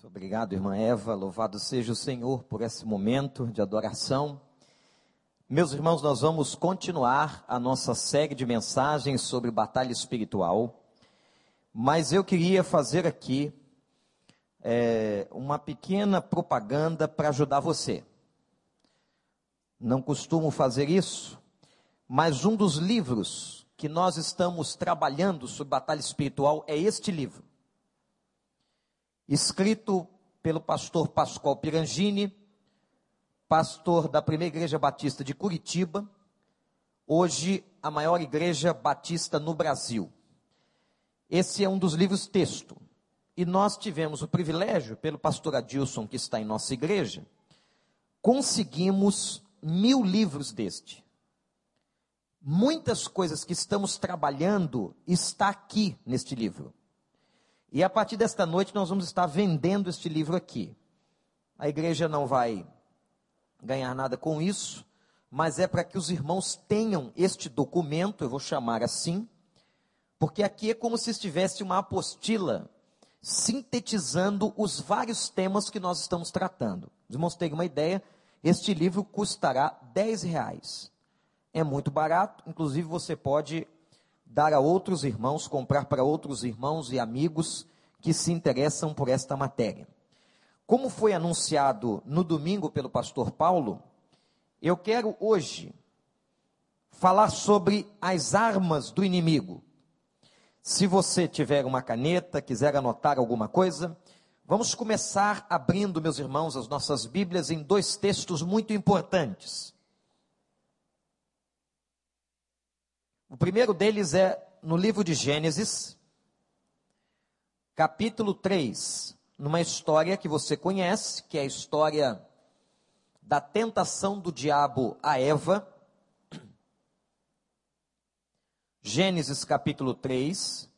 Muito obrigado, irmã Eva. Louvado seja o Senhor por esse momento de adoração. Meus irmãos, nós vamos continuar a nossa série de mensagens sobre batalha espiritual, mas eu queria fazer aqui é, uma pequena propaganda para ajudar você. Não costumo fazer isso, mas um dos livros que nós estamos trabalhando sobre batalha espiritual é este livro escrito pelo pastor Pascoal Pirangini, pastor da Primeira Igreja Batista de Curitiba, hoje a maior igreja batista no Brasil. Esse é um dos livros texto. E nós tivemos o privilégio, pelo pastor Adilson, que está em nossa igreja, conseguimos mil livros deste. Muitas coisas que estamos trabalhando está aqui neste livro. E a partir desta noite nós vamos estar vendendo este livro aqui. A igreja não vai ganhar nada com isso, mas é para que os irmãos tenham este documento, eu vou chamar assim, porque aqui é como se estivesse uma apostila sintetizando os vários temas que nós estamos tratando. Os irmãos uma ideia, este livro custará 10 reais. É muito barato, inclusive você pode dar a outros irmãos, comprar para outros irmãos e amigos que se interessam por esta matéria. Como foi anunciado no domingo pelo pastor Paulo, eu quero hoje falar sobre as armas do inimigo. Se você tiver uma caneta, quiser anotar alguma coisa, vamos começar abrindo, meus irmãos, as nossas Bíblias em dois textos muito importantes. O primeiro deles é no livro de Gênesis, capítulo 3, numa história que você conhece, que é a história da tentação do diabo a Eva. Gênesis capítulo 3.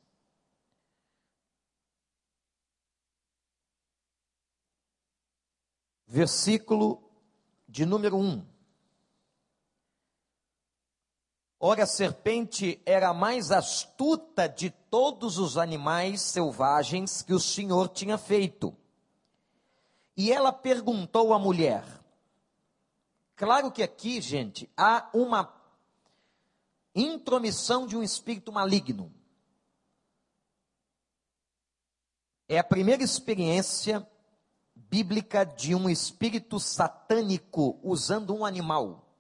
Versículo de número 1. Ora, a serpente era a mais astuta de todos os animais selvagens que o Senhor tinha feito. E ela perguntou à mulher. Claro que aqui, gente, há uma intromissão de um espírito maligno. É a primeira experiência bíblica de um espírito satânico usando um animal.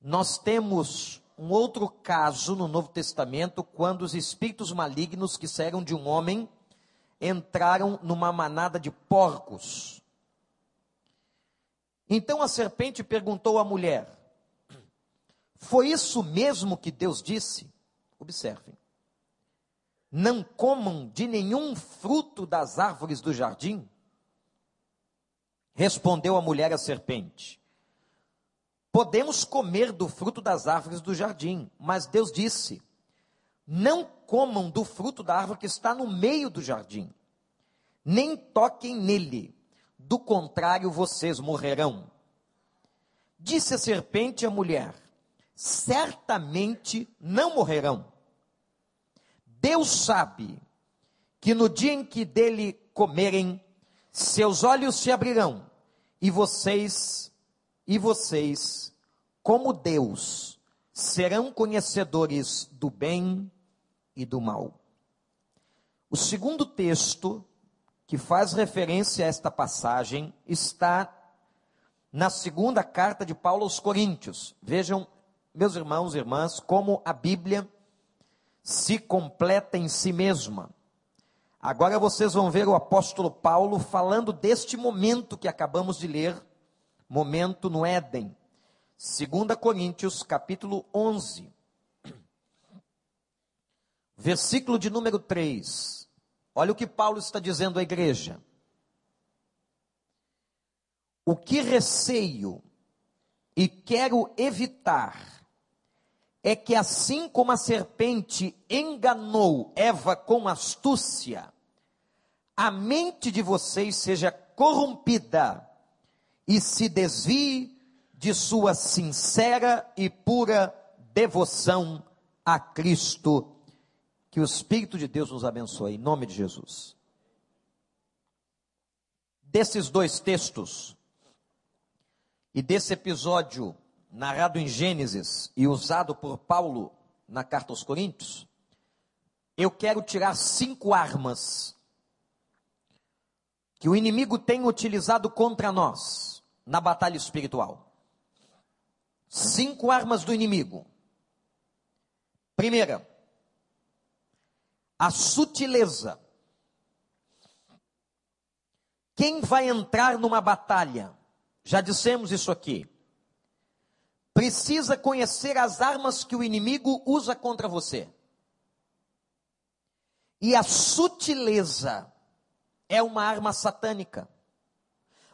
Nós temos um outro caso no Novo Testamento, quando os espíritos malignos que saíram de um homem entraram numa manada de porcos. Então a serpente perguntou à mulher: Foi isso mesmo que Deus disse? Observem. Não comam de nenhum fruto das árvores do jardim? Respondeu a mulher à serpente: Podemos comer do fruto das árvores do jardim, mas Deus disse: Não comam do fruto da árvore que está no meio do jardim, nem toquem nele, do contrário vocês morrerão. Disse a serpente à mulher: Certamente não morrerão. Deus sabe que no dia em que dele comerem, seus olhos se abrirão e vocês e vocês, como Deus, serão conhecedores do bem e do mal. O segundo texto que faz referência a esta passagem está na segunda carta de Paulo aos Coríntios. Vejam, meus irmãos e irmãs, como a Bíblia se completa em si mesma. Agora vocês vão ver o apóstolo Paulo falando deste momento que acabamos de ler momento no Éden. 2 Coríntios, capítulo 11, versículo de número 3. Olha o que Paulo está dizendo à igreja. O que receio e quero evitar é que, assim como a serpente enganou Eva com astúcia, a mente de vocês seja corrompida e se desvie de sua sincera e pura devoção a Cristo. Que o Espírito de Deus nos abençoe, em nome de Jesus. desses dois textos e desse episódio narrado em Gênesis e usado por Paulo na carta aos Coríntios, eu quero tirar cinco armas que o inimigo tem utilizado contra nós na batalha espiritual. Cinco armas do inimigo. Primeira, a sutileza. Quem vai entrar numa batalha, já dissemos isso aqui, precisa conhecer as armas que o inimigo usa contra você. E a sutileza é uma arma satânica.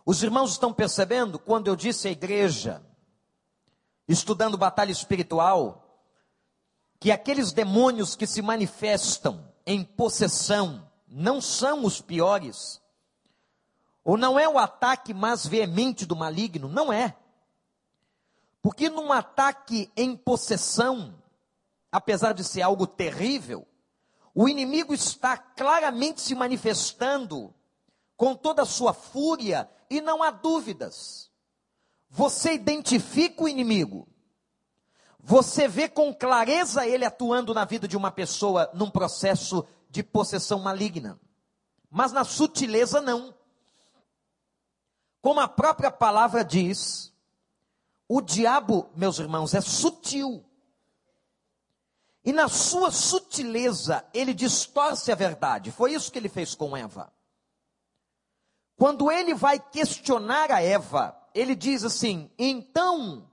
Os irmãos estão percebendo quando eu disse à igreja, estudando batalha espiritual, que aqueles demônios que se manifestam em possessão não são os piores, ou não é o ataque mais veemente do maligno, não é. Porque num ataque em possessão, apesar de ser algo terrível, o inimigo está claramente se manifestando com toda a sua fúria e não há dúvidas. Você identifica o inimigo. Você vê com clareza ele atuando na vida de uma pessoa num processo de possessão maligna. Mas na sutileza não. Como a própria palavra diz, o diabo, meus irmãos, é sutil. E na sua sutileza, ele distorce a verdade. Foi isso que ele fez com Eva. Quando ele vai questionar a Eva, ele diz assim: então,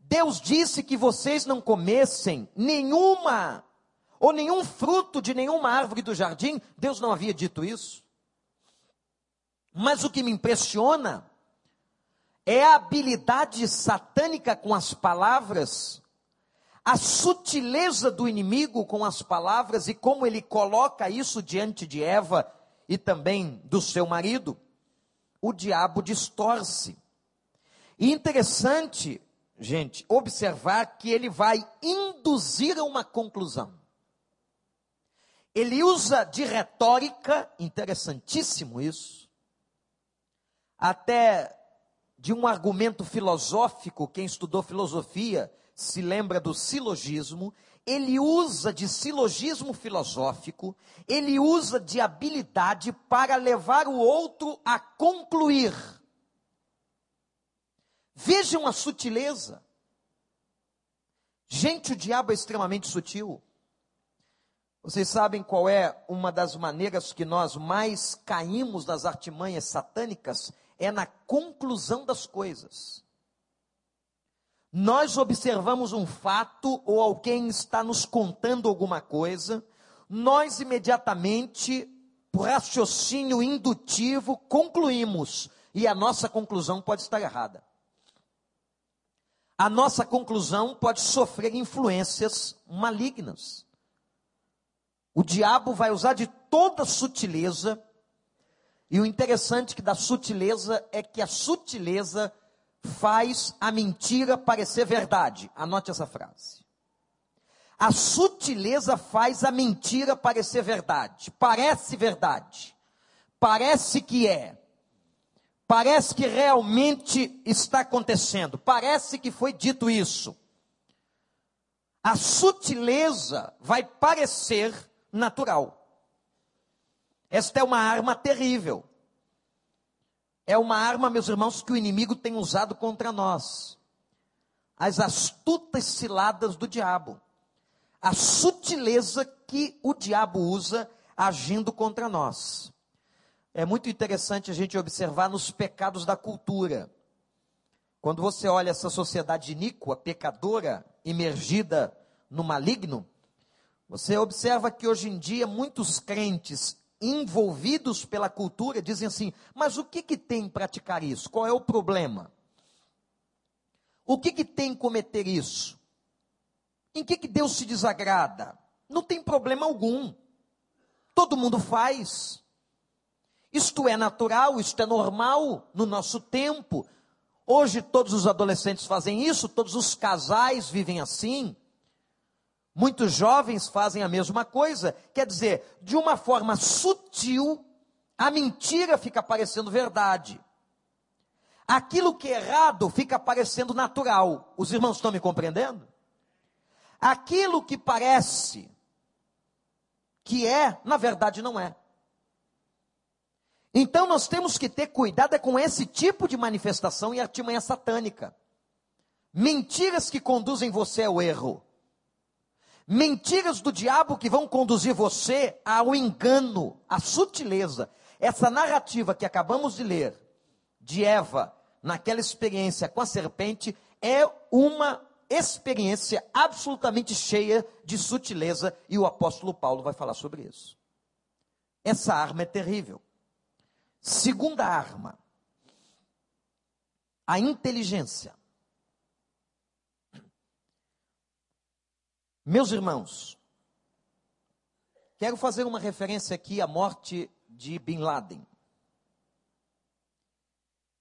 Deus disse que vocês não comessem nenhuma, ou nenhum fruto de nenhuma árvore do jardim. Deus não havia dito isso. Mas o que me impressiona é a habilidade satânica com as palavras a sutileza do inimigo com as palavras e como ele coloca isso diante de Eva e também do seu marido, o diabo distorce. E interessante, gente, observar que ele vai induzir a uma conclusão. Ele usa de retórica, interessantíssimo isso, até de um argumento filosófico, quem estudou filosofia se lembra do silogismo, ele usa de silogismo filosófico, ele usa de habilidade para levar o outro a concluir. Vejam a sutileza. Gente, o diabo é extremamente sutil. Vocês sabem qual é uma das maneiras que nós mais caímos nas artimanhas satânicas? É na conclusão das coisas nós observamos um fato ou alguém está nos contando alguma coisa, nós imediatamente, por raciocínio indutivo, concluímos, e a nossa conclusão pode estar errada. A nossa conclusão pode sofrer influências malignas. O diabo vai usar de toda sutileza, e o interessante que da sutileza é que a sutileza faz a mentira parecer verdade. Anote essa frase. A sutileza faz a mentira parecer verdade. Parece verdade. Parece que é. Parece que realmente está acontecendo. Parece que foi dito isso. A sutileza vai parecer natural. Esta é uma arma terrível é uma arma, meus irmãos, que o inimigo tem usado contra nós. As astutas ciladas do diabo. A sutileza que o diabo usa agindo contra nós. É muito interessante a gente observar nos pecados da cultura. Quando você olha essa sociedade iníqua, pecadora, imergida no maligno, você observa que hoje em dia muitos crentes envolvidos pela cultura dizem assim: mas o que, que tem em praticar isso? Qual é o problema? O que, que tem em cometer isso? Em que, que Deus se desagrada? Não tem problema algum. Todo mundo faz. Isto é natural, isto é normal no nosso tempo. Hoje todos os adolescentes fazem isso, todos os casais vivem assim. Muitos jovens fazem a mesma coisa, quer dizer, de uma forma sutil, a mentira fica parecendo verdade. Aquilo que é errado fica parecendo natural. Os irmãos estão me compreendendo? Aquilo que parece que é, na verdade não é. Então nós temos que ter cuidado é com esse tipo de manifestação e artimanha satânica. Mentiras que conduzem você ao erro. Mentiras do diabo que vão conduzir você ao engano, à sutileza. Essa narrativa que acabamos de ler, de Eva, naquela experiência com a serpente, é uma experiência absolutamente cheia de sutileza, e o apóstolo Paulo vai falar sobre isso. Essa arma é terrível. Segunda arma, a inteligência. Meus irmãos, quero fazer uma referência aqui à morte de Bin Laden,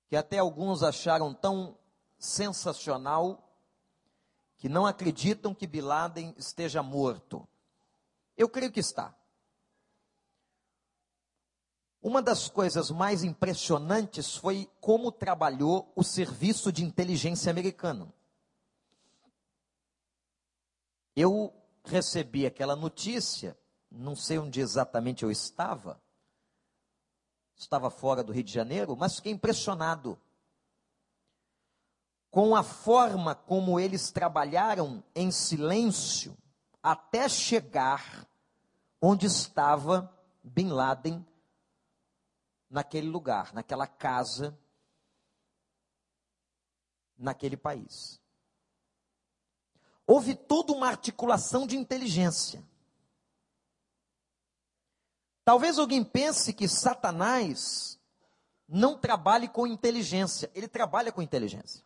que até alguns acharam tão sensacional que não acreditam que Bin Laden esteja morto. Eu creio que está. Uma das coisas mais impressionantes foi como trabalhou o serviço de inteligência americano. Eu recebi aquela notícia, não sei onde exatamente eu estava, estava fora do Rio de Janeiro, mas fiquei impressionado com a forma como eles trabalharam em silêncio até chegar onde estava Bin Laden naquele lugar, naquela casa, naquele país. Houve toda uma articulação de inteligência. Talvez alguém pense que Satanás não trabalhe com inteligência, ele trabalha com inteligência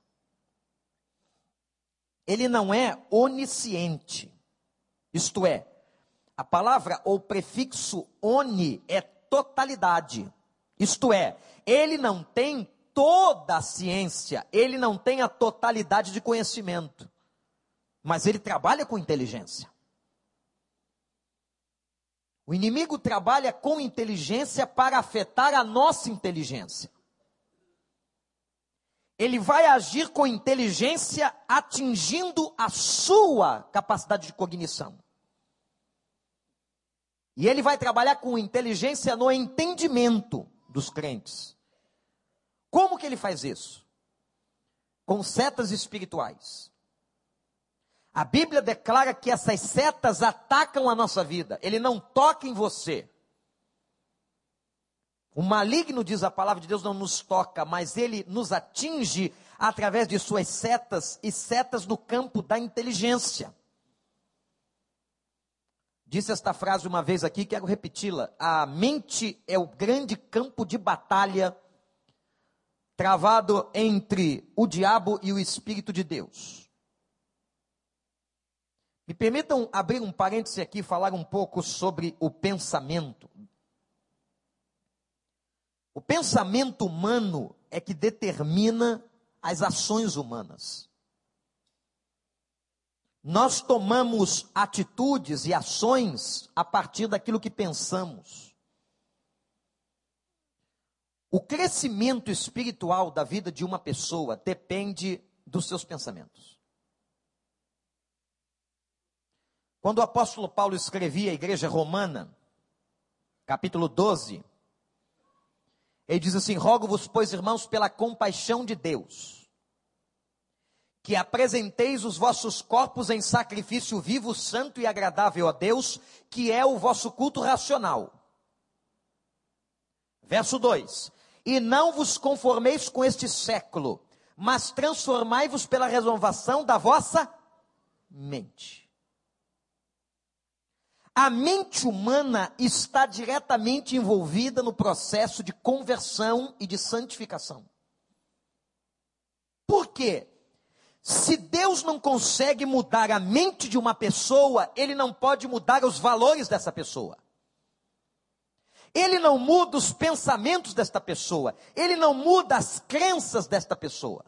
ele não é onisciente. Isto é, a palavra ou prefixo oni é totalidade. Isto é, ele não tem toda a ciência, ele não tem a totalidade de conhecimento, mas ele trabalha com inteligência. O inimigo trabalha com inteligência para afetar a nossa inteligência ele vai agir com inteligência, atingindo a sua capacidade de cognição. E ele vai trabalhar com inteligência no entendimento dos crentes. Como que ele faz isso? Com setas espirituais. A Bíblia declara que essas setas atacam a nossa vida. Ele não toca em você. O maligno, diz a palavra de Deus, não nos toca, mas ele nos atinge através de suas setas e setas no campo da inteligência. Disse esta frase uma vez aqui, quero repeti-la. A mente é o grande campo de batalha travado entre o diabo e o Espírito de Deus. Me permitam abrir um parêntese aqui e falar um pouco sobre o pensamento. O pensamento humano é que determina as ações humanas. Nós tomamos atitudes e ações a partir daquilo que pensamos. O crescimento espiritual da vida de uma pessoa depende dos seus pensamentos. Quando o apóstolo Paulo escrevia a igreja romana, capítulo 12, ele diz assim: Rogo-vos, pois, irmãos, pela compaixão de Deus, que apresenteis os vossos corpos em sacrifício vivo, santo e agradável a Deus, que é o vosso culto racional. Verso 2: E não vos conformeis com este século, mas transformai-vos pela renovação da vossa mente. A mente humana está diretamente envolvida no processo de conversão e de santificação. Por quê? Se Deus não consegue mudar a mente de uma pessoa, ele não pode mudar os valores dessa pessoa. Ele não muda os pensamentos desta pessoa, ele não muda as crenças desta pessoa.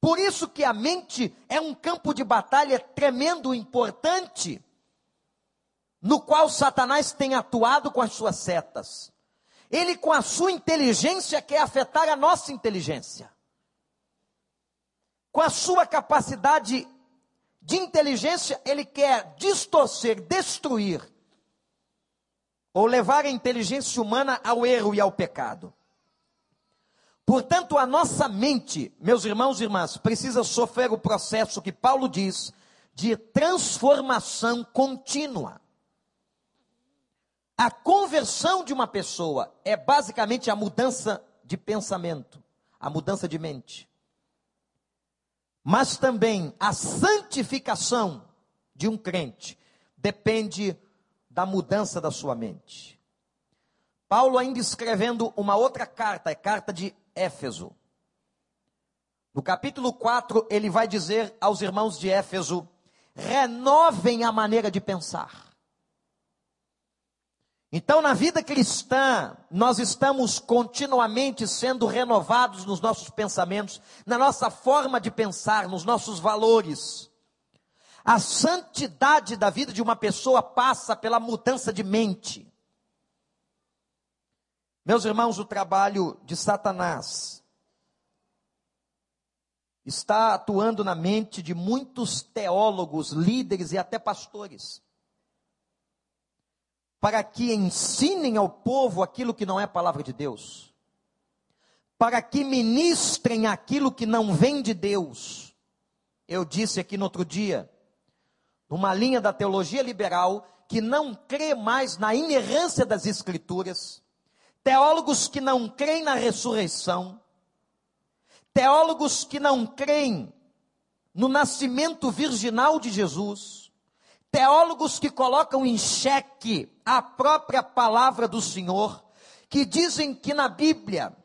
Por isso que a mente é um campo de batalha tremendo importante no qual Satanás tem atuado com as suas setas. Ele, com a sua inteligência, quer afetar a nossa inteligência. Com a sua capacidade de inteligência, ele quer distorcer, destruir, ou levar a inteligência humana ao erro e ao pecado. Portanto, a nossa mente, meus irmãos e irmãs, precisa sofrer o processo que Paulo diz de transformação contínua. A conversão de uma pessoa é basicamente a mudança de pensamento, a mudança de mente. Mas também a santificação de um crente depende da mudança da sua mente. Paulo, ainda escrevendo uma outra carta, é carta de Éfeso. No capítulo 4, ele vai dizer aos irmãos de Éfeso: renovem a maneira de pensar. Então, na vida cristã, nós estamos continuamente sendo renovados nos nossos pensamentos, na nossa forma de pensar, nos nossos valores. A santidade da vida de uma pessoa passa pela mudança de mente. Meus irmãos, o trabalho de Satanás está atuando na mente de muitos teólogos, líderes e até pastores para que ensinem ao povo aquilo que não é palavra de Deus, para que ministrem aquilo que não vem de Deus. Eu disse aqui no outro dia, numa linha da teologia liberal, que não crê mais na inerrância das Escrituras, teólogos que não creem na ressurreição, teólogos que não creem no nascimento virginal de Jesus, teólogos que colocam em xeque a própria palavra do Senhor, que dizem que na Bíblia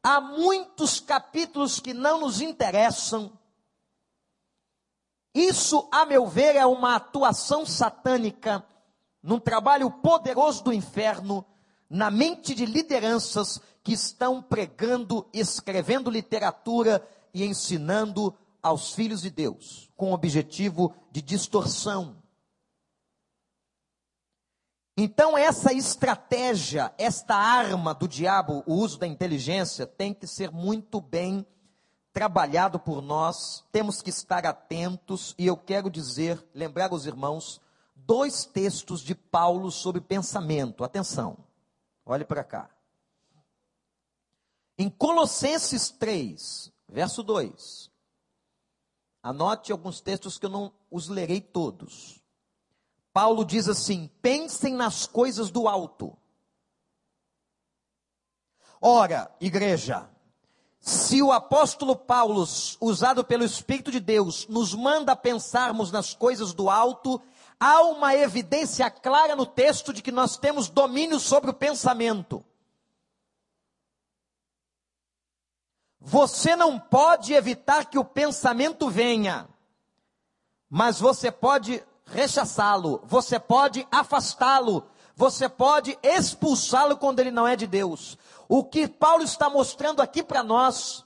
há muitos capítulos que não nos interessam. Isso, a meu ver, é uma atuação satânica num trabalho poderoso do inferno na mente de lideranças que estão pregando, escrevendo literatura e ensinando aos filhos de Deus, com o objetivo de distorção, então, essa estratégia, esta arma do diabo, o uso da inteligência, tem que ser muito bem trabalhado por nós, temos que estar atentos, e eu quero dizer, lembrar os irmãos, dois textos de Paulo sobre pensamento. Atenção, olhe para cá. Em Colossenses 3, verso 2, anote alguns textos que eu não os lerei todos. Paulo diz assim: pensem nas coisas do alto. Ora, igreja, se o apóstolo Paulo, usado pelo Espírito de Deus, nos manda pensarmos nas coisas do alto, há uma evidência clara no texto de que nós temos domínio sobre o pensamento. Você não pode evitar que o pensamento venha, mas você pode rechaçá-lo, você pode afastá-lo, você pode expulsá-lo quando ele não é de Deus. O que Paulo está mostrando aqui para nós,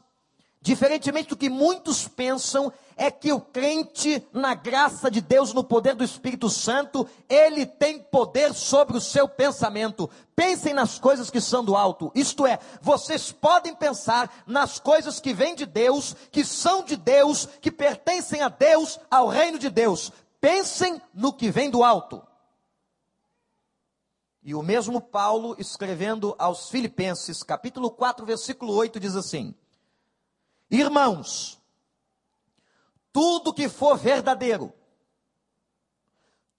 diferentemente do que muitos pensam, é que o crente, na graça de Deus, no poder do Espírito Santo, ele tem poder sobre o seu pensamento. Pensem nas coisas que são do alto, isto é, vocês podem pensar nas coisas que vêm de Deus, que são de Deus, que pertencem a Deus, ao reino de Deus. Pensem no que vem do alto. E o mesmo Paulo, escrevendo aos Filipenses, capítulo 4, versículo 8, diz assim: Irmãos, tudo que for verdadeiro,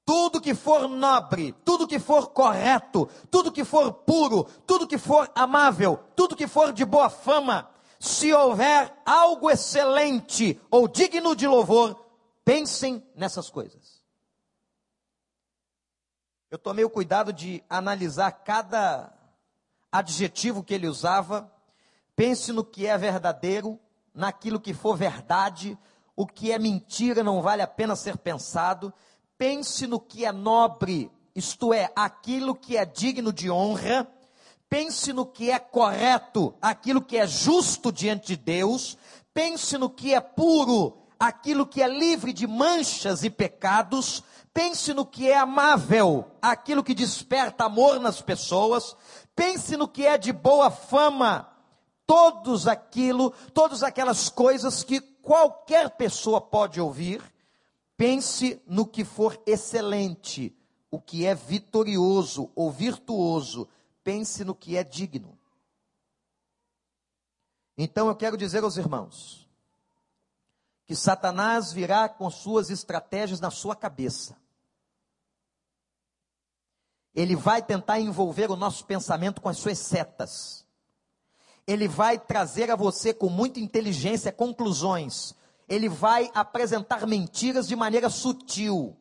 tudo que for nobre, tudo que for correto, tudo que for puro, tudo que for amável, tudo que for de boa fama, se houver algo excelente ou digno de louvor, Pensem nessas coisas. Eu tomei o cuidado de analisar cada adjetivo que ele usava. Pense no que é verdadeiro, naquilo que for verdade, o que é mentira não vale a pena ser pensado. Pense no que é nobre, isto é, aquilo que é digno de honra. Pense no que é correto, aquilo que é justo diante de Deus. Pense no que é puro, aquilo que é livre de manchas e pecados, pense no que é amável, aquilo que desperta amor nas pessoas, pense no que é de boa fama, todos aquilo, todas aquelas coisas que qualquer pessoa pode ouvir, pense no que for excelente, o que é vitorioso ou virtuoso, pense no que é digno. Então eu quero dizer aos irmãos que Satanás virá com suas estratégias na sua cabeça. Ele vai tentar envolver o nosso pensamento com as suas setas. Ele vai trazer a você com muita inteligência conclusões. Ele vai apresentar mentiras de maneira sutil.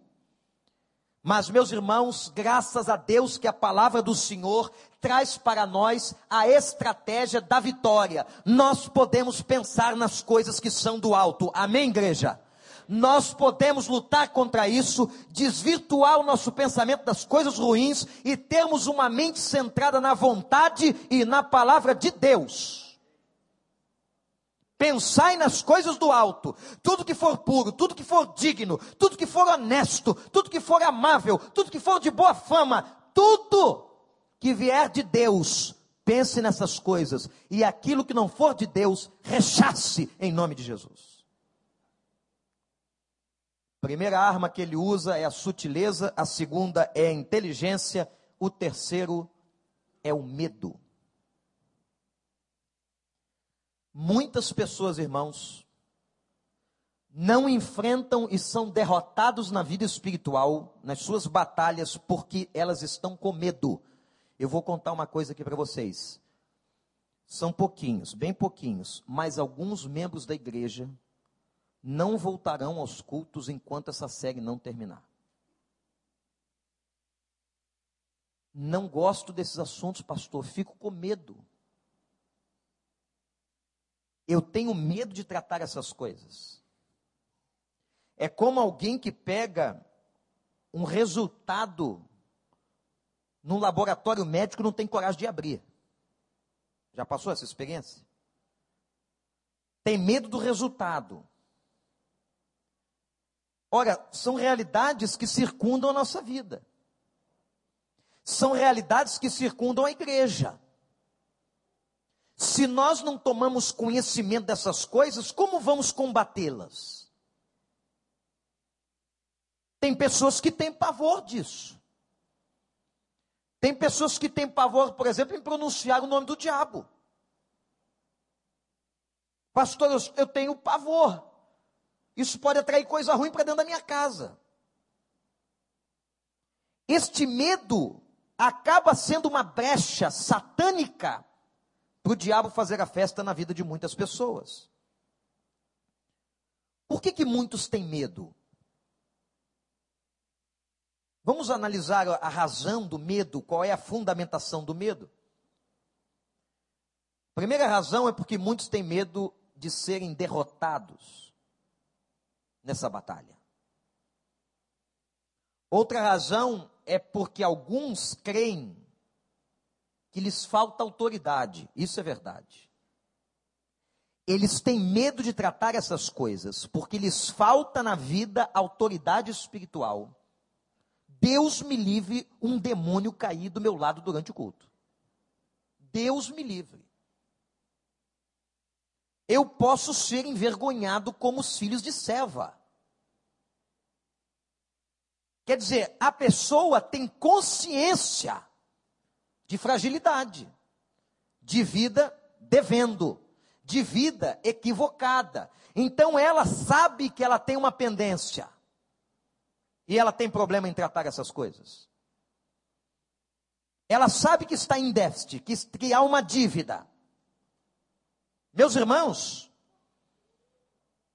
Mas, meus irmãos, graças a Deus que a palavra do Senhor traz para nós a estratégia da vitória. Nós podemos pensar nas coisas que são do alto. Amém, igreja? Nós podemos lutar contra isso, desvirtuar o nosso pensamento das coisas ruins e termos uma mente centrada na vontade e na palavra de Deus. Pensai nas coisas do alto, tudo que for puro, tudo que for digno, tudo que for honesto, tudo que for amável, tudo que for de boa fama, tudo que vier de Deus, pense nessas coisas, e aquilo que não for de Deus, rechace em nome de Jesus. Primeira arma que ele usa é a sutileza, a segunda é a inteligência, o terceiro é o medo. Muitas pessoas, irmãos, não enfrentam e são derrotados na vida espiritual, nas suas batalhas, porque elas estão com medo. Eu vou contar uma coisa aqui para vocês. São pouquinhos, bem pouquinhos, mas alguns membros da igreja não voltarão aos cultos enquanto essa série não terminar. Não gosto desses assuntos, pastor, fico com medo. Eu tenho medo de tratar essas coisas. É como alguém que pega um resultado num laboratório médico e não tem coragem de abrir. Já passou essa experiência? Tem medo do resultado. Ora, são realidades que circundam a nossa vida. São realidades que circundam a igreja. Se nós não tomamos conhecimento dessas coisas, como vamos combatê-las? Tem pessoas que têm pavor disso. Tem pessoas que têm pavor, por exemplo, em pronunciar o nome do diabo. Pastor, eu tenho pavor. Isso pode atrair coisa ruim para dentro da minha casa. Este medo acaba sendo uma brecha satânica para o diabo fazer a festa na vida de muitas pessoas. Por que, que muitos têm medo? Vamos analisar a razão do medo, qual é a fundamentação do medo? Primeira razão é porque muitos têm medo de serem derrotados nessa batalha. Outra razão é porque alguns creem que lhes falta autoridade. Isso é verdade. Eles têm medo de tratar essas coisas, porque lhes falta na vida autoridade espiritual. Deus me livre um demônio cair do meu lado durante o culto. Deus me livre. Eu posso ser envergonhado como os filhos de Seva. Quer dizer, a pessoa tem consciência de fragilidade, de vida devendo, de vida equivocada. Então ela sabe que ela tem uma pendência. E ela tem problema em tratar essas coisas. Ela sabe que está em déficit, que, que há uma dívida. Meus irmãos,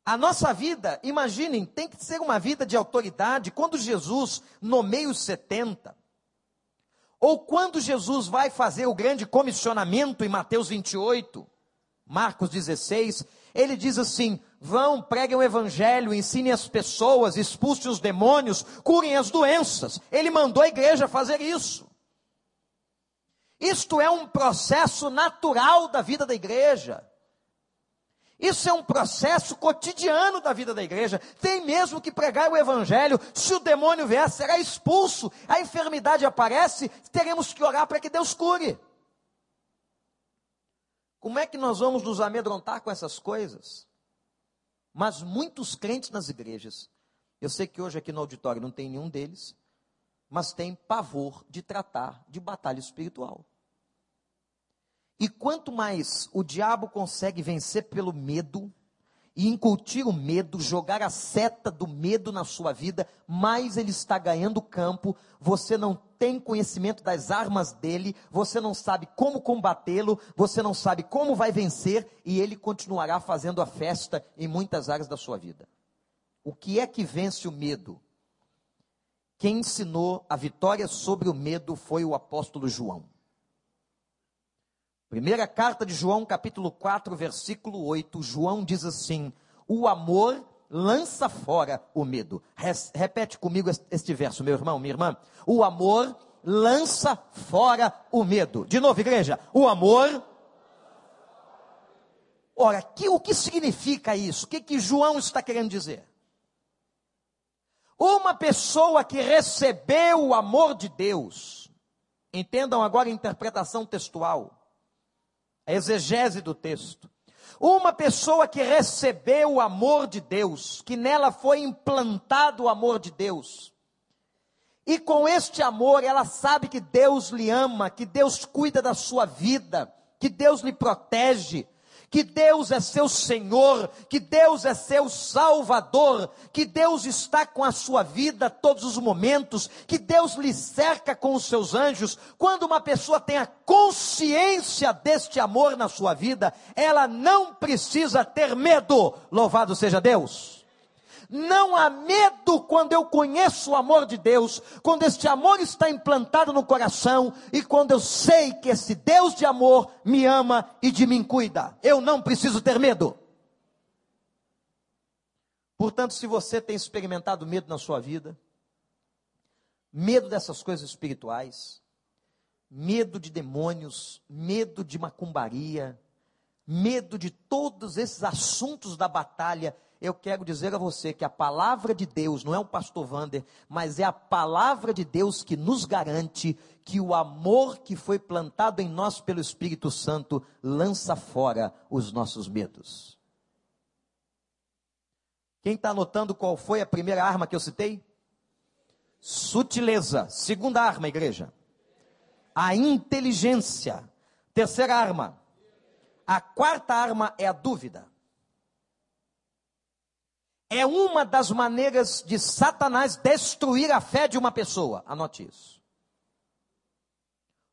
a nossa vida, imaginem, tem que ser uma vida de autoridade. Quando Jesus nomeia os 70, ou quando Jesus vai fazer o grande comissionamento em Mateus 28, Marcos 16, ele diz assim: vão, preguem o evangelho, ensinem as pessoas, expulsem os demônios, curem as doenças. Ele mandou a igreja fazer isso. Isto é um processo natural da vida da igreja. Isso é um processo cotidiano da vida da igreja. Tem mesmo que pregar o evangelho. Se o demônio vier, será expulso. A enfermidade aparece, teremos que orar para que Deus cure. Como é que nós vamos nos amedrontar com essas coisas? Mas muitos crentes nas igrejas, eu sei que hoje aqui no auditório não tem nenhum deles, mas tem pavor de tratar de batalha espiritual. E quanto mais o diabo consegue vencer pelo medo, e incutir o medo, jogar a seta do medo na sua vida, mais ele está ganhando campo. Você não tem conhecimento das armas dele, você não sabe como combatê-lo, você não sabe como vai vencer, e ele continuará fazendo a festa em muitas áreas da sua vida. O que é que vence o medo? Quem ensinou a vitória sobre o medo foi o apóstolo João. Primeira carta de João, capítulo 4, versículo 8, João diz assim: O amor lança fora o medo. Repete comigo este verso, meu irmão, minha irmã. O amor lança fora o medo. De novo, igreja. O amor. Ora, que, o que significa isso? O que, que João está querendo dizer? Uma pessoa que recebeu o amor de Deus, entendam agora a interpretação textual a exegese do texto. Uma pessoa que recebeu o amor de Deus, que nela foi implantado o amor de Deus, e com este amor ela sabe que Deus lhe ama, que Deus cuida da sua vida, que Deus lhe protege, que Deus é seu Senhor, que Deus é seu Salvador, que Deus está com a sua vida todos os momentos, que Deus lhe cerca com os seus anjos. Quando uma pessoa tem a consciência deste amor na sua vida, ela não precisa ter medo. Louvado seja Deus! Não há medo quando eu conheço o amor de Deus, quando este amor está implantado no coração e quando eu sei que esse Deus de amor me ama e de mim cuida. Eu não preciso ter medo. Portanto, se você tem experimentado medo na sua vida, medo dessas coisas espirituais, medo de demônios, medo de macumbaria, medo de todos esses assuntos da batalha eu quero dizer a você que a palavra de Deus não é o pastor Vander, mas é a palavra de Deus que nos garante que o amor que foi plantado em nós pelo Espírito Santo lança fora os nossos medos. Quem está anotando qual foi a primeira arma que eu citei? Sutileza. Segunda arma, igreja. A inteligência. Terceira arma. A quarta arma é a dúvida é uma das maneiras de Satanás destruir a fé de uma pessoa. Anote isso.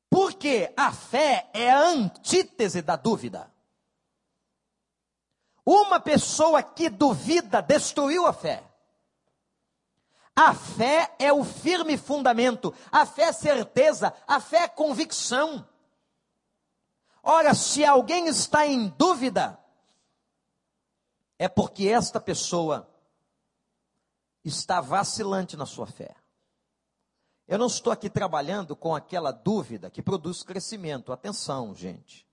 Porque a fé é a antítese da dúvida. Uma pessoa que duvida destruiu a fé. A fé é o firme fundamento, a fé é certeza, a fé é convicção. Ora, se alguém está em dúvida, é porque esta pessoa está vacilante na sua fé. Eu não estou aqui trabalhando com aquela dúvida que produz crescimento. Atenção, gente.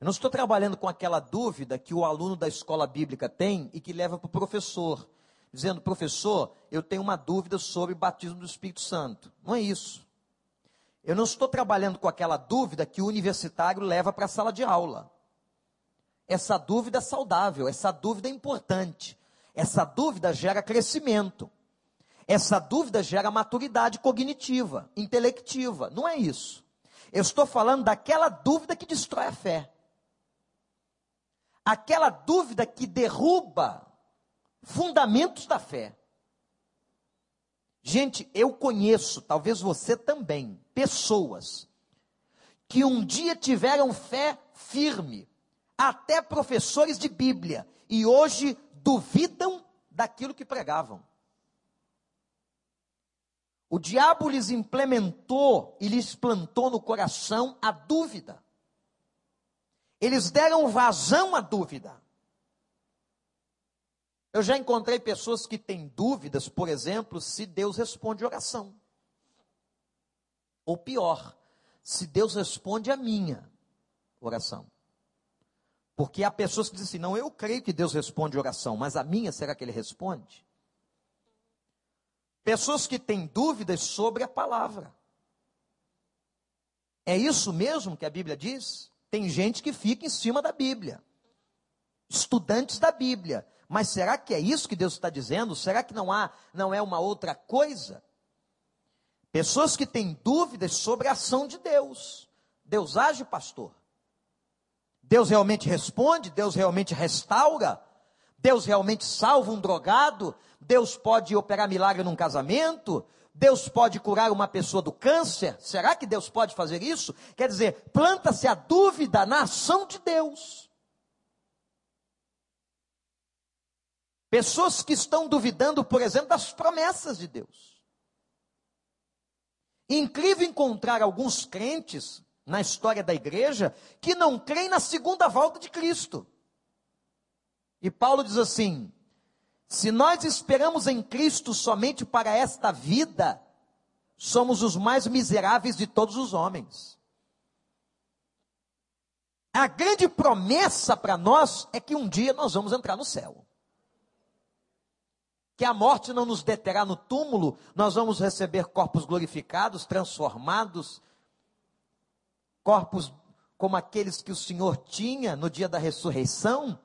Eu não estou trabalhando com aquela dúvida que o aluno da escola bíblica tem e que leva para o professor, dizendo: professor, eu tenho uma dúvida sobre batismo do Espírito Santo. Não é isso. Eu não estou trabalhando com aquela dúvida que o universitário leva para a sala de aula. Essa dúvida é saudável, essa dúvida é importante. Essa dúvida gera crescimento. Essa dúvida gera maturidade cognitiva, intelectiva. Não é isso. Eu estou falando daquela dúvida que destrói a fé. Aquela dúvida que derruba fundamentos da fé. Gente, eu conheço, talvez você também, pessoas que um dia tiveram fé firme, até professores de Bíblia, e hoje duvidam daquilo que pregavam. O diabo lhes implementou e lhes plantou no coração a dúvida. Eles deram vazão à dúvida. Eu já encontrei pessoas que têm dúvidas, por exemplo, se Deus responde oração. Ou pior, se Deus responde a minha oração. Porque há pessoas que dizem assim: não, eu creio que Deus responde oração, mas a minha, será que Ele responde? Pessoas que têm dúvidas sobre a palavra. É isso mesmo que a Bíblia diz? Tem gente que fica em cima da Bíblia, estudantes da Bíblia. Mas será que é isso que Deus está dizendo? Será que não há, não é uma outra coisa? Pessoas que têm dúvidas sobre a ação de Deus. Deus age, pastor. Deus realmente responde, Deus realmente restaura, Deus realmente salva um drogado, Deus pode operar milagre num casamento, Deus pode curar uma pessoa do câncer. Será que Deus pode fazer isso? Quer dizer, planta-se a dúvida na ação de Deus. Pessoas que estão duvidando, por exemplo, das promessas de Deus. Incrível encontrar alguns crentes na história da igreja que não creem na segunda volta de Cristo. E Paulo diz assim: se nós esperamos em Cristo somente para esta vida, somos os mais miseráveis de todos os homens. A grande promessa para nós é que um dia nós vamos entrar no céu. Que a morte não nos deterá no túmulo, nós vamos receber corpos glorificados, transformados, corpos como aqueles que o Senhor tinha no dia da ressurreição,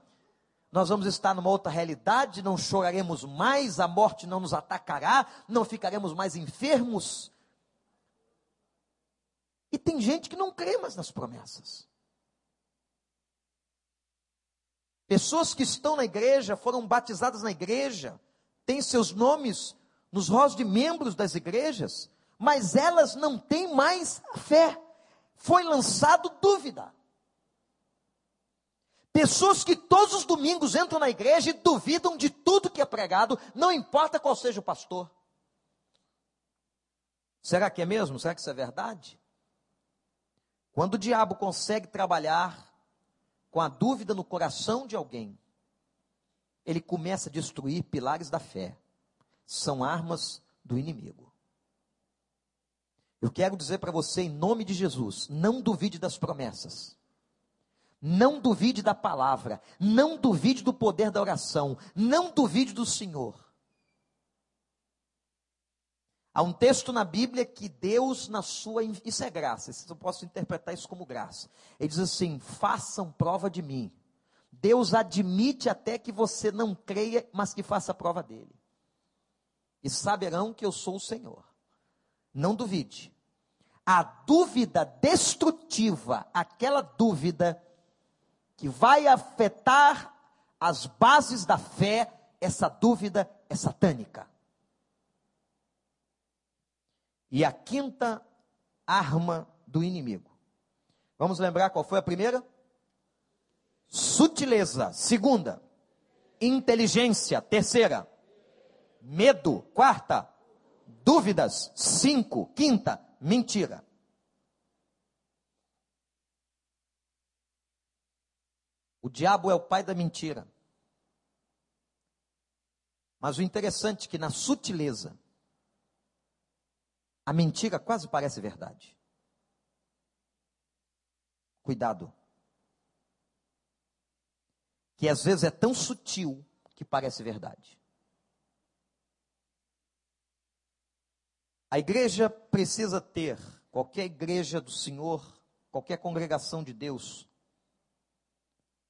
nós vamos estar numa outra realidade, não choraremos mais, a morte não nos atacará, não ficaremos mais enfermos. E tem gente que não crê mais nas promessas. Pessoas que estão na igreja, foram batizadas na igreja, têm seus nomes nos rostos de membros das igrejas, mas elas não têm mais fé foi lançado dúvida. Pessoas que todos os domingos entram na igreja e duvidam de tudo que é pregado, não importa qual seja o pastor. Será que é mesmo? Será que isso é verdade? Quando o diabo consegue trabalhar com a dúvida no coração de alguém, ele começa a destruir pilares da fé. São armas do inimigo. Eu quero dizer para você, em nome de Jesus, não duvide das promessas. Não duvide da palavra. Não duvide do poder da oração. Não duvide do Senhor. Há um texto na Bíblia que Deus, na sua. Isso é graça, eu posso interpretar isso como graça. Ele diz assim: façam prova de mim. Deus admite até que você não creia, mas que faça prova dele. E saberão que eu sou o Senhor. Não duvide. A dúvida destrutiva, aquela dúvida que vai afetar as bases da fé, essa dúvida é satânica. E a quinta arma do inimigo. Vamos lembrar qual foi a primeira? Sutileza. Segunda, inteligência. Terceira, medo. Quarta, Dúvidas, cinco. Quinta, mentira. O diabo é o pai da mentira. Mas o interessante é que na sutileza, a mentira quase parece verdade. Cuidado. Que às vezes é tão sutil que parece verdade. A igreja precisa ter, qualquer igreja do Senhor, qualquer congregação de Deus,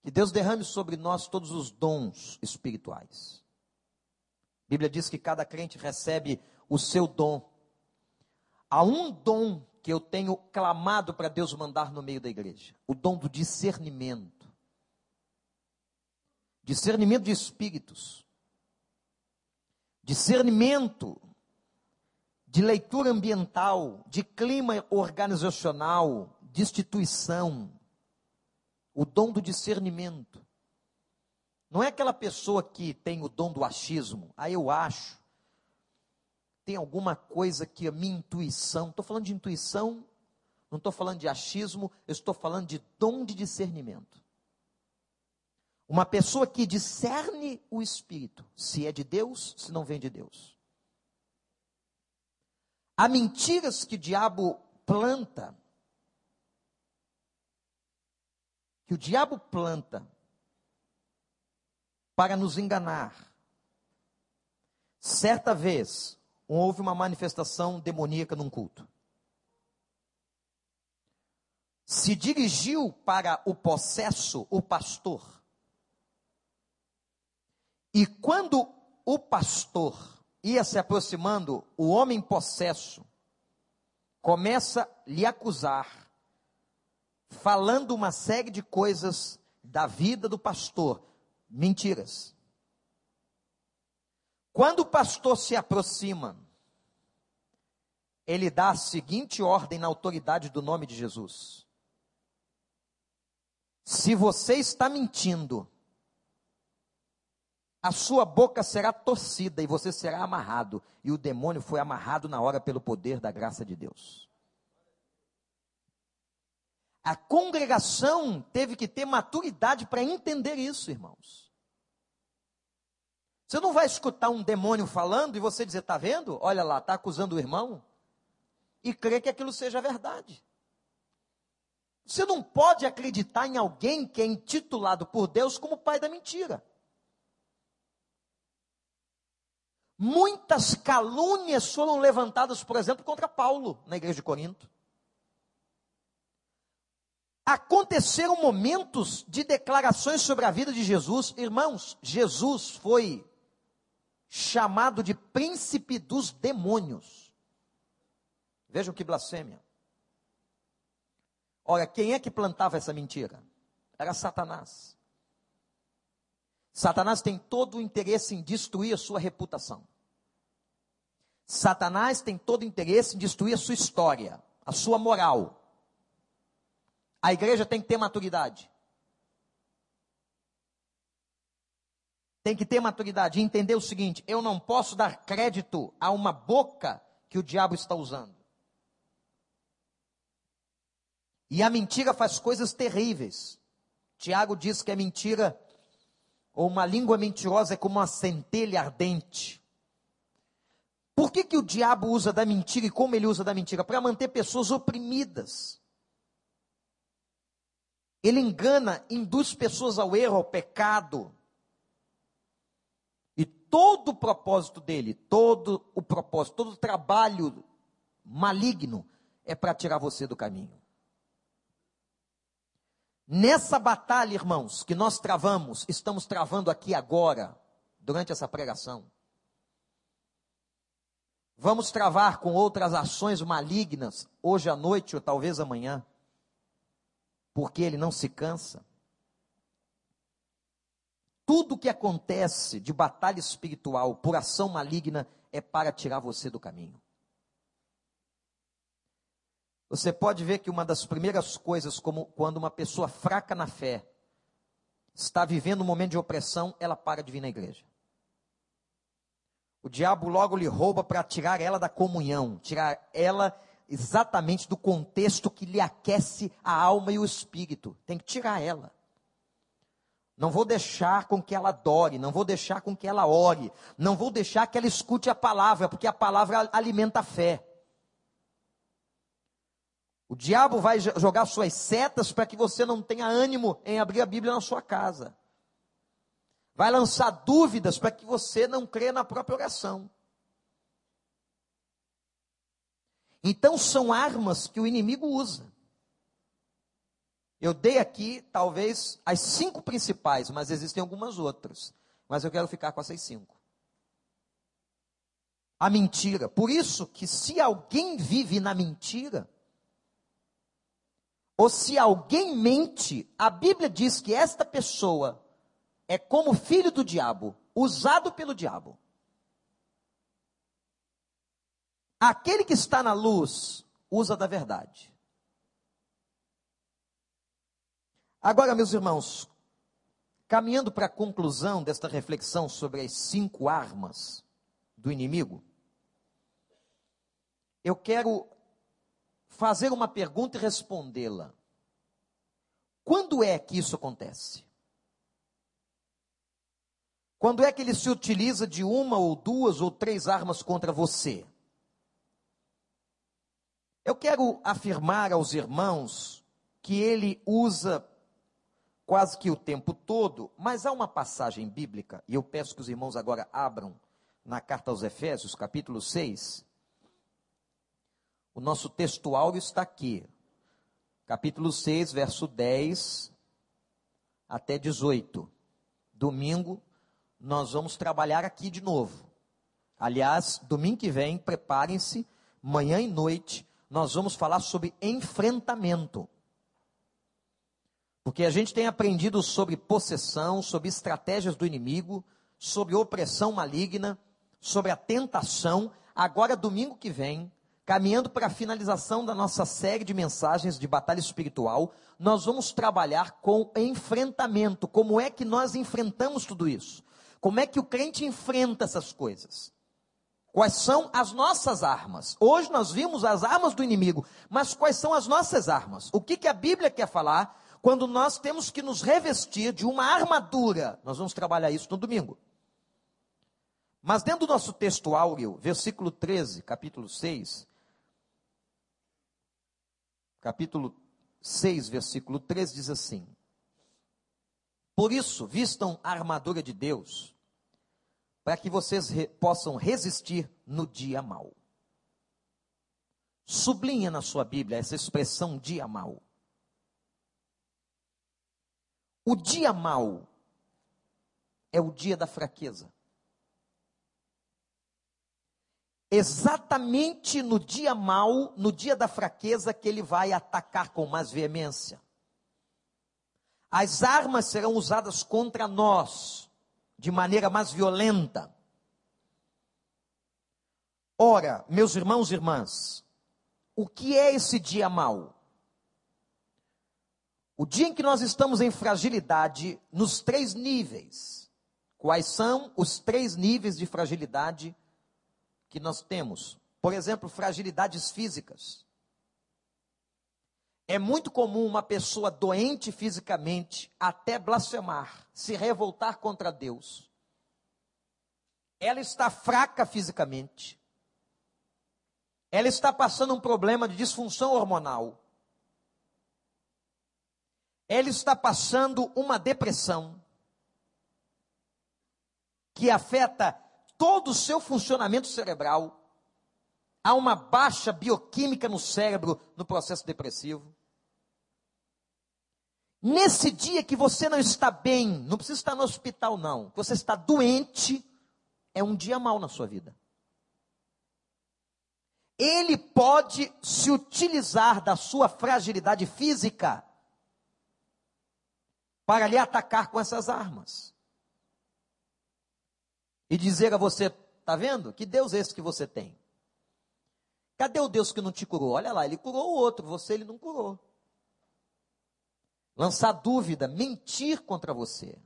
que Deus derrame sobre nós todos os dons espirituais. A Bíblia diz que cada crente recebe o seu dom. Há um dom que eu tenho clamado para Deus mandar no meio da igreja: o dom do discernimento. Discernimento de espíritos. Discernimento de leitura ambiental, de clima organizacional, de instituição, o dom do discernimento. Não é aquela pessoa que tem o dom do achismo, ah, eu acho, tem alguma coisa que a minha intuição, estou falando de intuição, não estou falando de achismo, eu estou falando de dom de discernimento. Uma pessoa que discerne o espírito, se é de Deus, se não vem de Deus. Há mentiras que o diabo planta, que o diabo planta para nos enganar. Certa vez, houve uma manifestação demoníaca num culto. Se dirigiu para o possesso, o pastor. E quando o pastor ia se aproximando, o homem possesso começa a lhe acusar, falando uma série de coisas da vida do pastor, mentiras. Quando o pastor se aproxima, ele dá a seguinte ordem na autoridade do nome de Jesus: Se você está mentindo, a sua boca será torcida e você será amarrado. E o demônio foi amarrado na hora pelo poder da graça de Deus. A congregação teve que ter maturidade para entender isso, irmãos. Você não vai escutar um demônio falando e você dizer, está vendo? Olha lá, está acusando o irmão. E crer que aquilo seja verdade. Você não pode acreditar em alguém que é intitulado por Deus como pai da mentira. Muitas calúnias foram levantadas, por exemplo, contra Paulo na igreja de Corinto. Aconteceram momentos de declarações sobre a vida de Jesus. Irmãos, Jesus foi chamado de príncipe dos demônios. Vejam que blasfêmia. Olha, quem é que plantava essa mentira? Era Satanás. Satanás tem todo o interesse em destruir a sua reputação. Satanás tem todo interesse em destruir a sua história, a sua moral. A igreja tem que ter maturidade. Tem que ter maturidade e entender o seguinte: eu não posso dar crédito a uma boca que o diabo está usando. E a mentira faz coisas terríveis. Tiago diz que a mentira ou uma língua mentirosa é como uma centelha ardente. Por que, que o diabo usa da mentira e como ele usa da mentira? Para manter pessoas oprimidas. Ele engana, induz pessoas ao erro, ao pecado. E todo o propósito dele, todo o propósito, todo o trabalho maligno é para tirar você do caminho. Nessa batalha, irmãos, que nós travamos, estamos travando aqui agora, durante essa pregação. Vamos travar com outras ações malignas, hoje à noite ou talvez amanhã, porque ele não se cansa. Tudo que acontece de batalha espiritual por ação maligna é para tirar você do caminho. Você pode ver que uma das primeiras coisas, como quando uma pessoa fraca na fé está vivendo um momento de opressão, ela para de vir na igreja. O diabo logo lhe rouba para tirar ela da comunhão, tirar ela exatamente do contexto que lhe aquece a alma e o espírito. Tem que tirar ela. Não vou deixar com que ela adore, não vou deixar com que ela ore, não vou deixar que ela escute a palavra, porque a palavra alimenta a fé. O diabo vai jogar suas setas para que você não tenha ânimo em abrir a Bíblia na sua casa. Vai lançar dúvidas para que você não crê na própria oração. Então são armas que o inimigo usa. Eu dei aqui, talvez, as cinco principais, mas existem algumas outras. Mas eu quero ficar com essas cinco. A mentira. Por isso que se alguém vive na mentira, ou se alguém mente, a Bíblia diz que esta pessoa é como filho do diabo, usado pelo diabo. Aquele que está na luz usa da verdade. Agora, meus irmãos, caminhando para a conclusão desta reflexão sobre as cinco armas do inimigo, eu quero fazer uma pergunta e respondê-la. Quando é que isso acontece? Quando é que ele se utiliza de uma ou duas ou três armas contra você? Eu quero afirmar aos irmãos que ele usa quase que o tempo todo, mas há uma passagem bíblica, e eu peço que os irmãos agora abram na carta aos Efésios, capítulo 6. O nosso texto áureo está aqui, capítulo 6, verso 10 até 18. Domingo, nós vamos trabalhar aqui de novo. Aliás, domingo que vem, preparem-se, manhã e noite, nós vamos falar sobre enfrentamento. Porque a gente tem aprendido sobre possessão, sobre estratégias do inimigo, sobre opressão maligna, sobre a tentação. Agora, domingo que vem, caminhando para a finalização da nossa série de mensagens de batalha espiritual, nós vamos trabalhar com enfrentamento. Como é que nós enfrentamos tudo isso? Como é que o crente enfrenta essas coisas? Quais são as nossas armas? Hoje nós vimos as armas do inimigo, mas quais são as nossas armas? O que, que a Bíblia quer falar quando nós temos que nos revestir de uma armadura. Nós vamos trabalhar isso no domingo. Mas dentro do nosso texto áureo, versículo 13, capítulo 6, capítulo 6, versículo 13 diz assim: Por isso, vistam a armadura de Deus, para que vocês re possam resistir no dia mau. Sublinha na sua Bíblia essa expressão dia mau. O dia mau é o dia da fraqueza. Exatamente no dia mau, no dia da fraqueza, que ele vai atacar com mais veemência. As armas serão usadas contra nós de maneira mais violenta. Ora, meus irmãos e irmãs, o que é esse dia mau? O dia em que nós estamos em fragilidade nos três níveis. Quais são os três níveis de fragilidade que nós temos? Por exemplo, fragilidades físicas. É muito comum uma pessoa doente fisicamente até blasfemar, se revoltar contra Deus. Ela está fraca fisicamente. Ela está passando um problema de disfunção hormonal ela está passando uma depressão que afeta todo o seu funcionamento cerebral. Há uma baixa bioquímica no cérebro no processo depressivo. Nesse dia que você não está bem, não precisa estar no hospital, não, você está doente, é um dia mau na sua vida. Ele pode se utilizar da sua fragilidade física para lhe atacar com essas armas. E dizer a você: está vendo? Que Deus é esse que você tem? Cadê o Deus que não te curou? Olha lá, ele curou o outro, você ele não curou. Lançar dúvida, mentir contra você.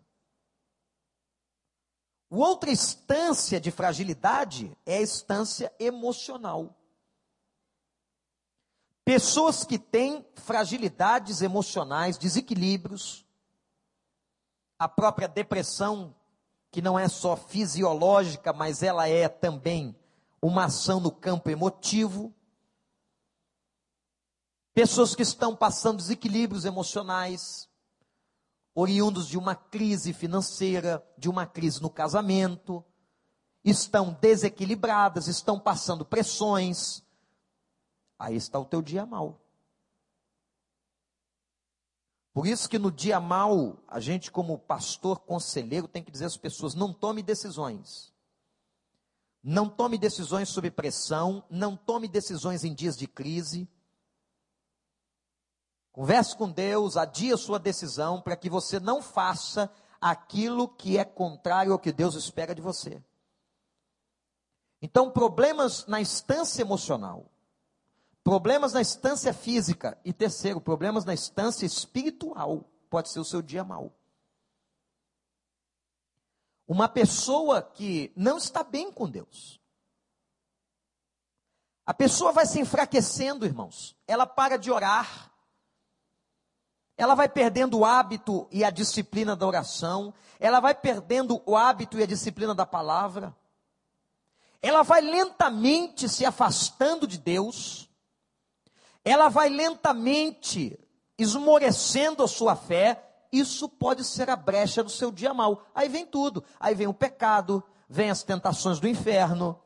Outra instância de fragilidade é a instância emocional. Pessoas que têm fragilidades emocionais, desequilíbrios, a própria depressão, que não é só fisiológica, mas ela é também uma ação no campo emotivo. Pessoas que estão passando desequilíbrios emocionais, oriundos de uma crise financeira, de uma crise no casamento, estão desequilibradas, estão passando pressões. Aí está o teu dia mal. Por isso que no dia mal, a gente como pastor, conselheiro, tem que dizer às pessoas, não tome decisões. Não tome decisões sob pressão, não tome decisões em dias de crise. Converse com Deus, adie a sua decisão para que você não faça aquilo que é contrário ao que Deus espera de você. Então, problemas na instância emocional, Problemas na instância física. E terceiro, problemas na instância espiritual. Pode ser o seu dia mau. Uma pessoa que não está bem com Deus. A pessoa vai se enfraquecendo, irmãos. Ela para de orar. Ela vai perdendo o hábito e a disciplina da oração. Ela vai perdendo o hábito e a disciplina da palavra. Ela vai lentamente se afastando de Deus ela vai lentamente esmorecendo a sua fé isso pode ser a brecha do seu dia mal. Aí vem tudo. Aí vem o pecado, vem as tentações do inferno,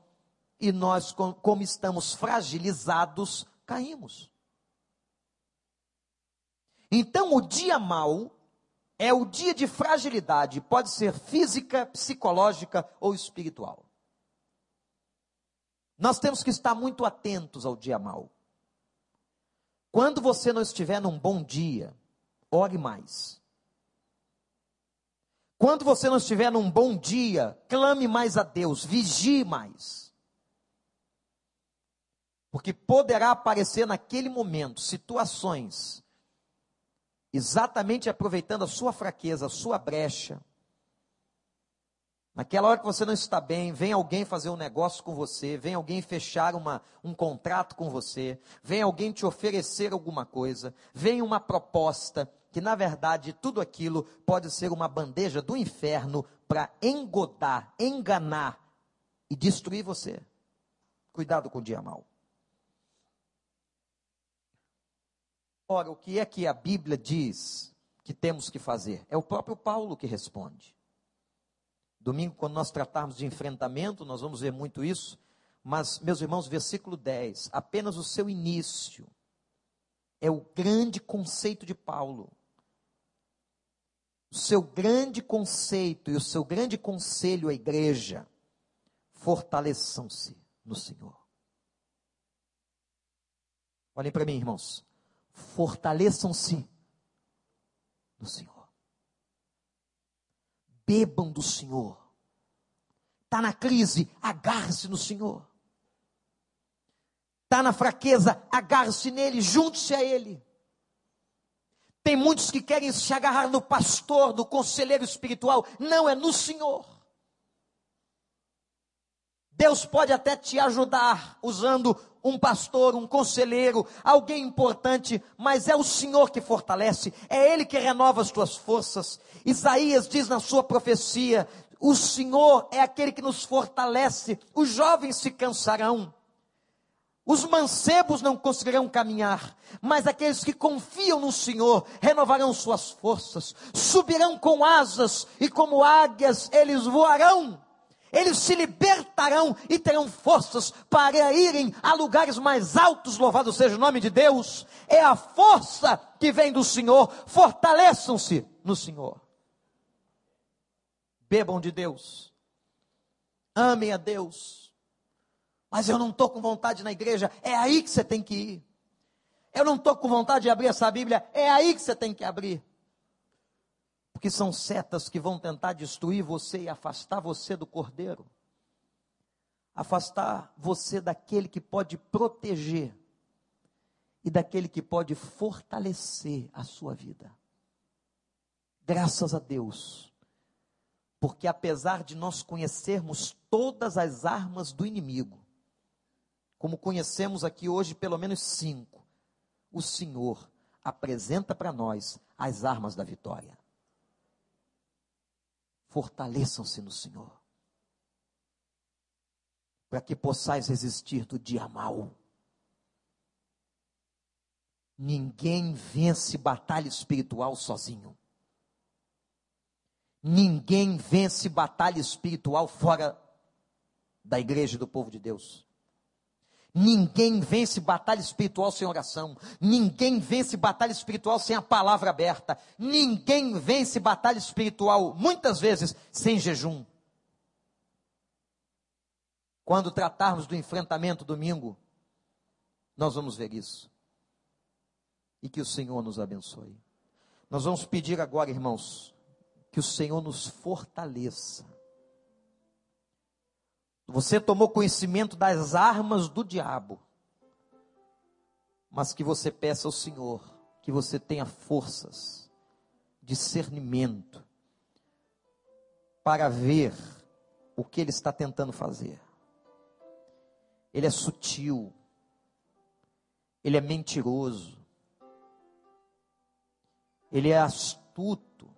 e nós, como estamos fragilizados, caímos. Então, o dia mal é o dia de fragilidade, pode ser física, psicológica ou espiritual. Nós temos que estar muito atentos ao dia mal. Quando você não estiver num bom dia, ore mais. Quando você não estiver num bom dia, clame mais a Deus, vigie mais. Porque poderá aparecer naquele momento situações, exatamente aproveitando a sua fraqueza, a sua brecha. Naquela hora que você não está bem, vem alguém fazer um negócio com você, vem alguém fechar uma, um contrato com você, vem alguém te oferecer alguma coisa, vem uma proposta, que na verdade tudo aquilo pode ser uma bandeja do inferno para engodar, enganar e destruir você. Cuidado com o dia mal. Ora, o que é que a Bíblia diz que temos que fazer? É o próprio Paulo que responde. Domingo, quando nós tratarmos de enfrentamento, nós vamos ver muito isso. Mas, meus irmãos, versículo 10, apenas o seu início é o grande conceito de Paulo. O seu grande conceito e o seu grande conselho à igreja, fortaleçam-se no Senhor. Olhem para mim, irmãos fortaleçam-se no Senhor. Bebam do Senhor. Está na crise, agarre-se no Senhor. Está na fraqueza, agarre-se nele, junte-se a ele. Tem muitos que querem se agarrar no pastor, no conselheiro espiritual. Não, é no Senhor. Deus pode até te ajudar usando um pastor, um conselheiro, alguém importante, mas é o Senhor que fortalece, é Ele que renova as tuas forças. Isaías diz na sua profecia: o Senhor é aquele que nos fortalece, os jovens se cansarão. Os mancebos não conseguirão caminhar, mas aqueles que confiam no Senhor renovarão suas forças, subirão com asas e como águias eles voarão eles se libertarão e terão forças para irem a lugares mais altos, louvado seja o nome de Deus. É a força que vem do Senhor. Fortaleçam-se no Senhor. Bebam de Deus. Amem a Deus. Mas eu não estou com vontade na igreja. É aí que você tem que ir. Eu não estou com vontade de abrir essa Bíblia. É aí que você tem que abrir porque são setas que vão tentar destruir você e afastar você do cordeiro, afastar você daquele que pode proteger e daquele que pode fortalecer a sua vida. Graças a Deus, porque apesar de nós conhecermos todas as armas do inimigo, como conhecemos aqui hoje pelo menos cinco, o Senhor apresenta para nós as armas da vitória fortaleçam-se no Senhor, para que possais resistir do dia mau. Ninguém vence batalha espiritual sozinho. Ninguém vence batalha espiritual fora da igreja do povo de Deus. Ninguém vence batalha espiritual sem oração. Ninguém vence batalha espiritual sem a palavra aberta. Ninguém vence batalha espiritual, muitas vezes, sem jejum. Quando tratarmos do enfrentamento domingo, nós vamos ver isso. E que o Senhor nos abençoe. Nós vamos pedir agora, irmãos, que o Senhor nos fortaleça você tomou conhecimento das armas do diabo. Mas que você peça ao Senhor que você tenha forças, discernimento, para ver o que ele está tentando fazer. Ele é sutil, ele é mentiroso, ele é astuto,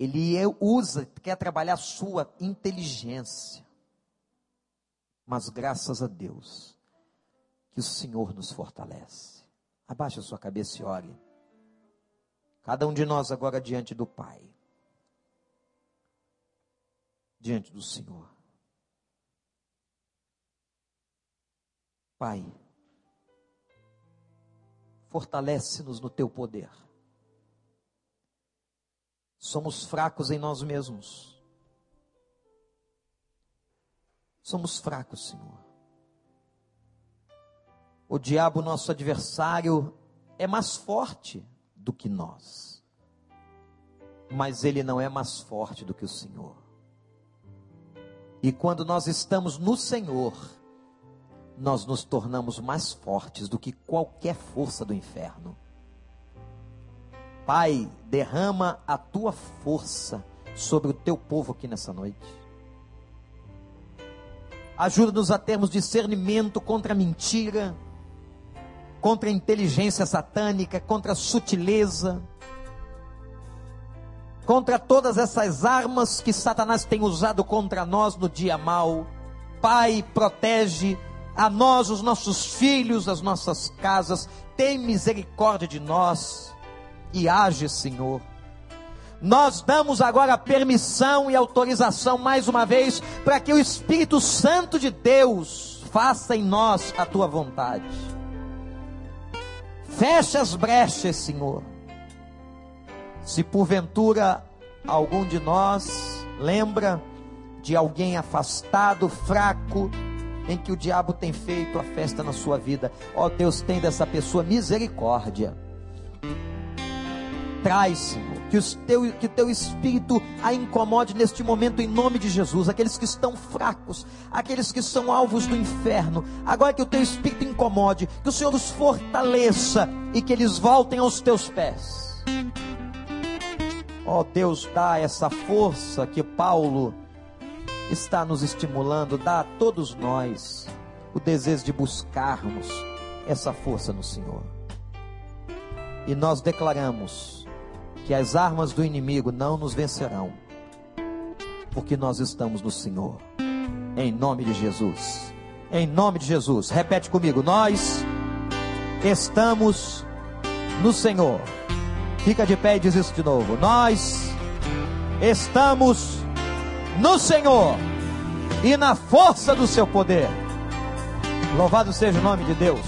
ele é, usa, quer trabalhar a sua inteligência. Mas graças a Deus, que o Senhor nos fortalece. Abaixe a sua cabeça e ore. Cada um de nós agora diante do Pai. Diante do Senhor. Pai, fortalece-nos no teu poder. Somos fracos em nós mesmos. Somos fracos, Senhor. O diabo, nosso adversário, é mais forte do que nós. Mas ele não é mais forte do que o Senhor. E quando nós estamos no Senhor, nós nos tornamos mais fortes do que qualquer força do inferno. Pai, derrama a tua força sobre o teu povo aqui nessa noite. Ajuda-nos a termos discernimento contra a mentira, contra a inteligência satânica, contra a sutileza, contra todas essas armas que Satanás tem usado contra nós no dia mal. Pai, protege a nós, os nossos filhos, as nossas casas, tem misericórdia de nós e age, Senhor. Nós damos agora permissão e autorização mais uma vez para que o Espírito Santo de Deus faça em nós a tua vontade. Feche as brechas, Senhor. Se porventura algum de nós lembra de alguém afastado, fraco, em que o diabo tem feito a festa na sua vida. Ó Deus, tem dessa pessoa misericórdia. Traz, Senhor, que, o teu, que teu espírito a incomode neste momento em nome de Jesus. Aqueles que estão fracos, aqueles que são alvos do inferno. Agora que o teu espírito incomode, que o Senhor os fortaleça e que eles voltem aos teus pés. Ó oh, Deus, dá essa força que Paulo está nos estimulando, dá a todos nós o desejo de buscarmos essa força no Senhor. E nós declaramos que as armas do inimigo não nos vencerão, porque nós estamos no Senhor. Em nome de Jesus. Em nome de Jesus. Repete comigo. Nós estamos no Senhor. Fica de pé e diz isso de novo. Nós estamos no Senhor e na força do seu poder. Louvado seja o nome de Deus.